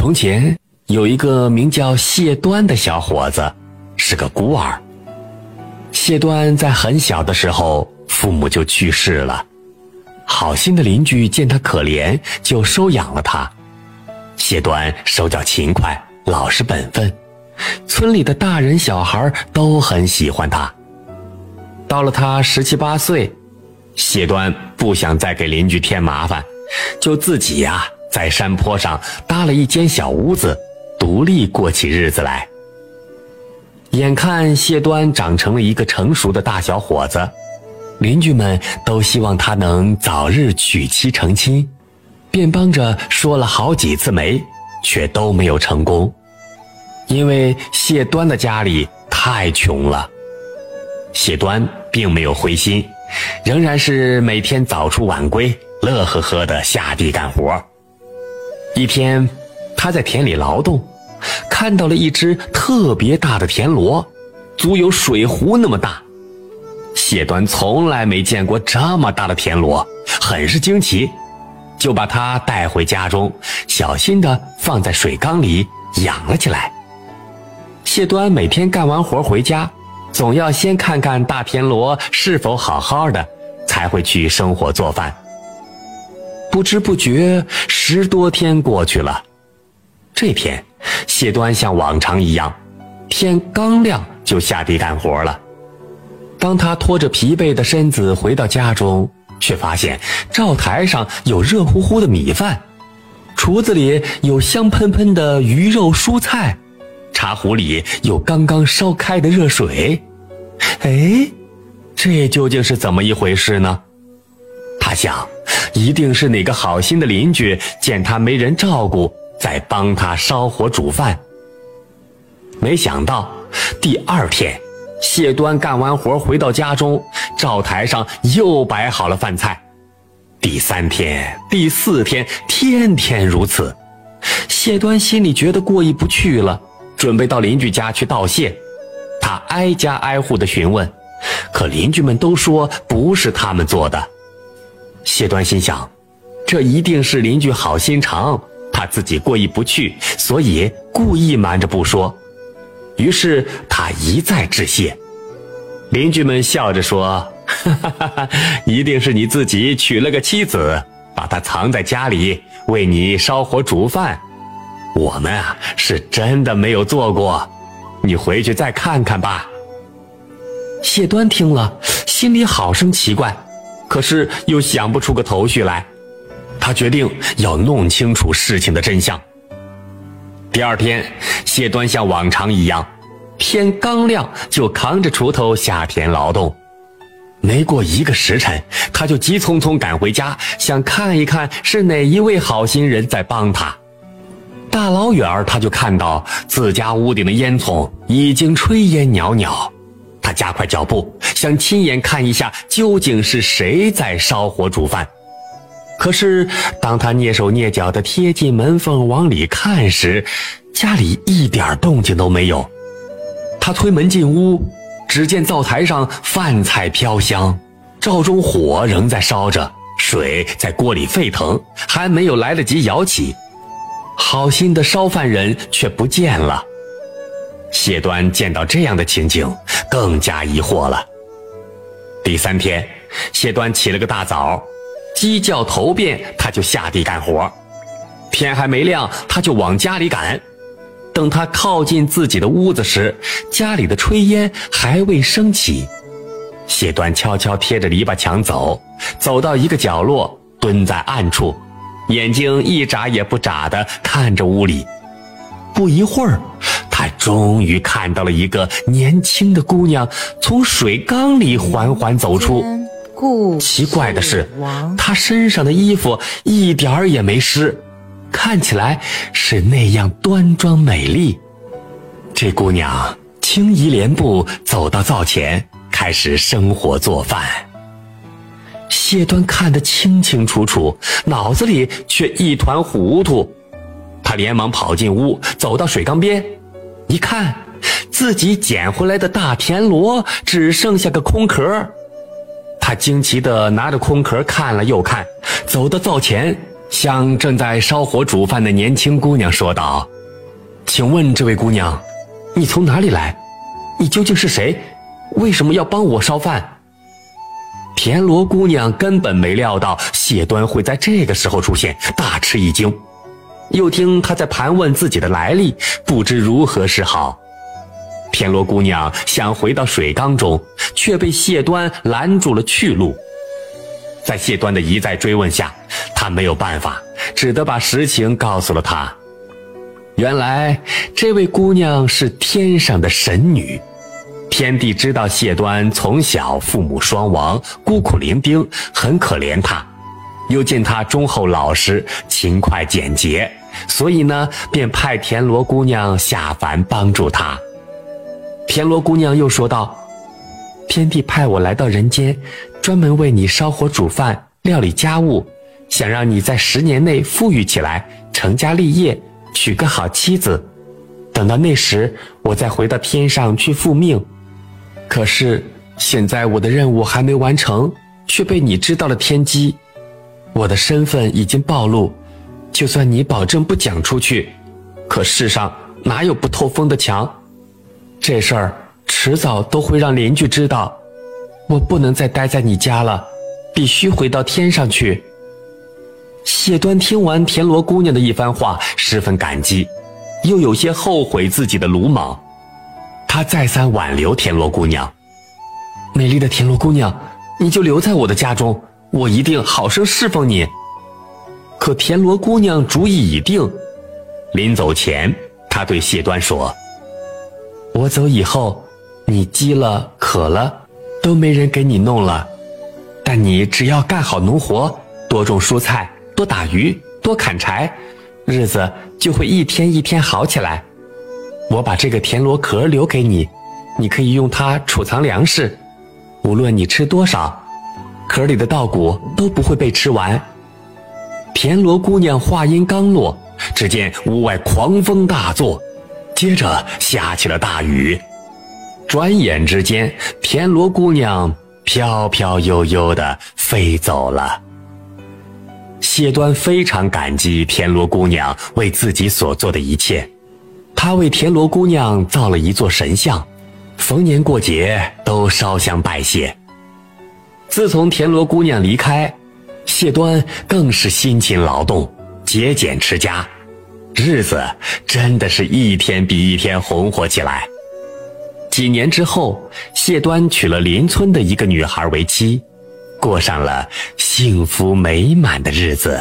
从前有一个名叫谢端的小伙子，是个孤儿。谢端在很小的时候，父母就去世了。好心的邻居见他可怜，就收养了他。谢端手脚勤快，老实本分，村里的大人小孩都很喜欢他。到了他十七八岁，谢端不想再给邻居添麻烦，就自己呀。在山坡上搭了一间小屋子，独立过起日子来。眼看谢端长成了一个成熟的大小伙子，邻居们都希望他能早日娶妻成亲，便帮着说了好几次媒，却都没有成功。因为谢端的家里太穷了，谢端并没有灰心，仍然是每天早出晚归，乐呵呵的下地干活。一天，他在田里劳动，看到了一只特别大的田螺，足有水壶那么大。谢端从来没见过这么大的田螺，很是惊奇，就把它带回家中，小心地放在水缸里养了起来。谢端每天干完活回家，总要先看看大田螺是否好好的，才会去生火做饭。不知不觉，十多天过去了。这天，谢端像往常一样，天刚亮就下地干活了。当他拖着疲惫的身子回到家中，却发现灶台上有热乎乎的米饭，厨子里有香喷喷的鱼肉蔬菜，茶壶里有刚刚烧开的热水。哎，这究竟是怎么一回事呢？他想。一定是哪个好心的邻居见他没人照顾，在帮他烧火煮饭。没想到第二天，谢端干完活回到家中，灶台上又摆好了饭菜。第三天、第四天，天天如此。谢端心里觉得过意不去了，准备到邻居家去道谢。他挨家挨户的询问，可邻居们都说不是他们做的。谢端心想，这一定是邻居好心肠，他自己过意不去，所以故意瞒着不说。于是他一再致谢。邻居们笑着说：“哈哈哈哈一定是你自己娶了个妻子，把她藏在家里，为你烧火煮饭。我们啊，是真的没有做过，你回去再看看吧。”谢端听了，心里好生奇怪。可是又想不出个头绪来，他决定要弄清楚事情的真相。第二天，谢端像往常一样，天刚亮就扛着锄头下田劳动。没过一个时辰，他就急匆匆赶回家，想看一看是哪一位好心人在帮他。大老远他就看到自家屋顶的烟囱已经炊烟袅袅。他加快脚步，想亲眼看一下究竟是谁在烧火煮饭。可是，当他蹑手蹑脚地贴近门缝往里看时，家里一点动静都没有。他推门进屋，只见灶台上饭菜飘香，灶中火仍在烧着，水在锅里沸腾，还没有来得及舀起，好心的烧饭人却不见了。谢端见到这样的情景。更加疑惑了。第三天，谢端起了个大早，鸡叫头遍，他就下地干活。天还没亮，他就往家里赶。等他靠近自己的屋子时，家里的炊烟还未升起。谢端悄悄贴着篱笆墙走，走到一个角落，蹲在暗处，眼睛一眨也不眨地看着屋里。不一会儿。他终于看到了一个年轻的姑娘从水缸里缓缓走出。奇怪的是，她身上的衣服一点儿也没湿，看起来是那样端庄美丽。这姑娘轻移莲步走到灶前，开始生火做饭。谢端看得清清楚楚，脑子里却一团糊涂。他连忙跑进屋，走到水缸边。一看，自己捡回来的大田螺只剩下个空壳。他惊奇地拿着空壳看了又看，走到灶前，向正在烧火煮饭的年轻姑娘说道：“请问这位姑娘，你从哪里来？你究竟是谁？为什么要帮我烧饭？”田螺姑娘根本没料到谢端会在这个时候出现，大吃一惊。又听他在盘问自己的来历，不知如何是好。田螺姑娘想回到水缸中，却被谢端拦住了去路。在谢端的一再追问下，他没有办法，只得把实情告诉了他。原来，这位姑娘是天上的神女。天帝知道谢端从小父母双亡，孤苦伶仃，很可怜他，又见他忠厚老实、勤快简洁。所以呢，便派田螺姑娘下凡帮助他。田螺姑娘又说道：“天帝派我来到人间，专门为你烧火煮饭、料理家务，想让你在十年内富裕起来，成家立业，娶个好妻子。等到那时，我再回到天上去复命。可是现在我的任务还没完成，却被你知道了天机，我的身份已经暴露。”就算你保证不讲出去，可世上哪有不透风的墙？这事儿迟早都会让邻居知道。我不能再待在你家了，必须回到天上去。谢端听完田螺姑娘的一番话，十分感激，又有些后悔自己的鲁莽。他再三挽留田螺姑娘：“美丽的田螺姑娘，你就留在我的家中，我一定好生侍奉你。”可田螺姑娘主意已定，临走前，她对谢端说：“我走以后，你饥了渴了，都没人给你弄了。但你只要干好农活，多种蔬菜，多打鱼，多砍柴，日子就会一天一天好起来。我把这个田螺壳留给你，你可以用它储藏粮食，无论你吃多少，壳里的稻谷都不会被吃完。”田螺姑娘话音刚落，只见屋外狂风大作，接着下起了大雨。转眼之间，田螺姑娘飘飘悠悠地飞走了。谢端非常感激田螺姑娘为自己所做的一切，他为田螺姑娘造了一座神像，逢年过节都烧香拜谢。自从田螺姑娘离开。谢端更是辛勤劳动，节俭持家，日子真的是一天比一天红火起来。几年之后，谢端娶了邻村的一个女孩为妻，过上了幸福美满的日子。